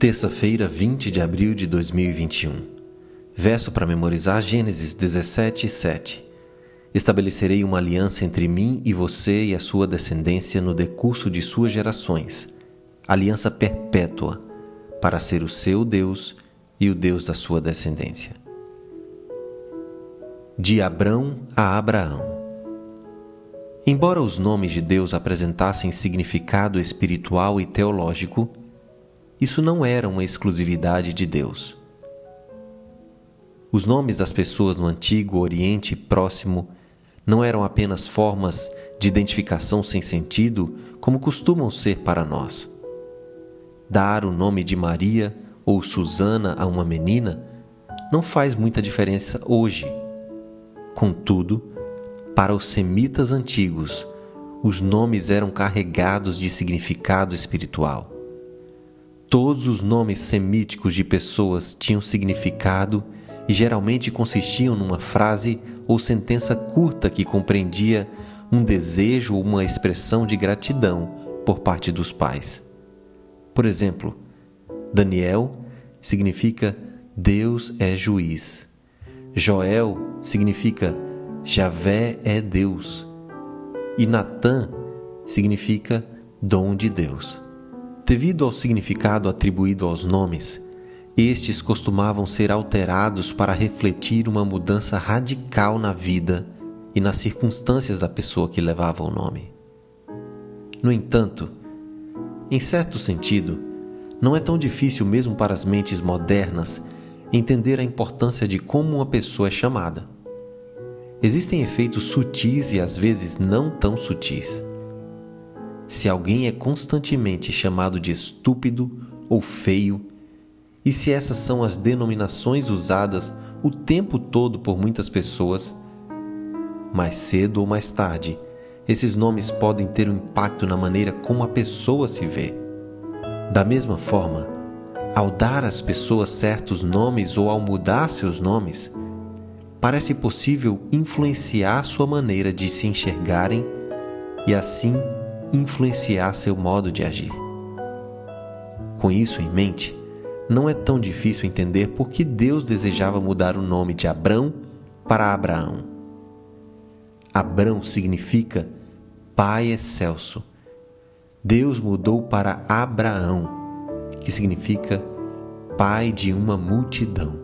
Terça-feira, 20 de abril de 2021. Verso para memorizar Gênesis 17, 7. Estabelecerei uma aliança entre mim e você e a sua descendência no decurso de suas gerações, aliança perpétua, para ser o seu Deus e o Deus da sua descendência. De Abrão a Abraão. Embora os nomes de Deus apresentassem significado espiritual e teológico, isso não era uma exclusividade de Deus. Os nomes das pessoas no Antigo Oriente Próximo não eram apenas formas de identificação sem sentido, como costumam ser para nós. Dar o nome de Maria ou Susana a uma menina não faz muita diferença hoje. Contudo, para os semitas antigos, os nomes eram carregados de significado espiritual. Todos os nomes semíticos de pessoas tinham significado e geralmente consistiam numa frase ou sentença curta que compreendia um desejo ou uma expressão de gratidão por parte dos pais. Por exemplo, Daniel significa Deus é juiz. Joel significa Javé é Deus. E Natã significa dom de Deus. Devido ao significado atribuído aos nomes, estes costumavam ser alterados para refletir uma mudança radical na vida e nas circunstâncias da pessoa que levava o nome. No entanto, em certo sentido, não é tão difícil mesmo para as mentes modernas entender a importância de como uma pessoa é chamada. Existem efeitos sutis e às vezes não tão sutis. Se alguém é constantemente chamado de estúpido ou feio, e se essas são as denominações usadas o tempo todo por muitas pessoas, mais cedo ou mais tarde, esses nomes podem ter um impacto na maneira como a pessoa se vê. Da mesma forma, ao dar às pessoas certos nomes ou ao mudar seus nomes, parece possível influenciar sua maneira de se enxergarem e assim influenciar seu modo de agir. Com isso em mente, não é tão difícil entender por que Deus desejava mudar o nome de Abrão para Abraão. Abrão significa Pai excelso. Deus mudou para Abraão, que significa Pai de uma multidão.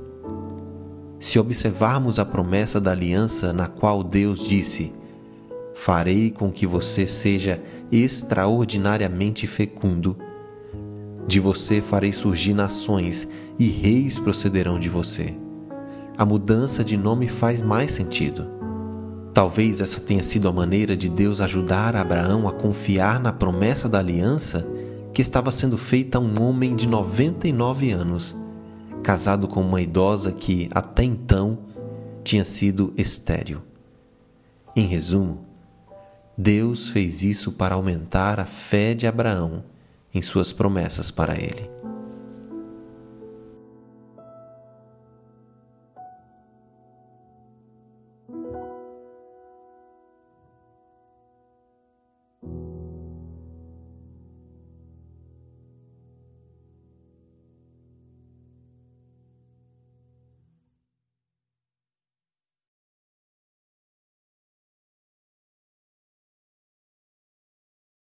Se observarmos a promessa da aliança na qual Deus disse: farei com que você seja extraordinariamente fecundo. De você farei surgir nações e reis procederão de você. A mudança de nome faz mais sentido. Talvez essa tenha sido a maneira de Deus ajudar Abraão a confiar na promessa da aliança que estava sendo feita a um homem de 99 anos, casado com uma idosa que, até então, tinha sido estéril. Em resumo, Deus fez isso para aumentar a fé de Abraão em suas promessas para ele.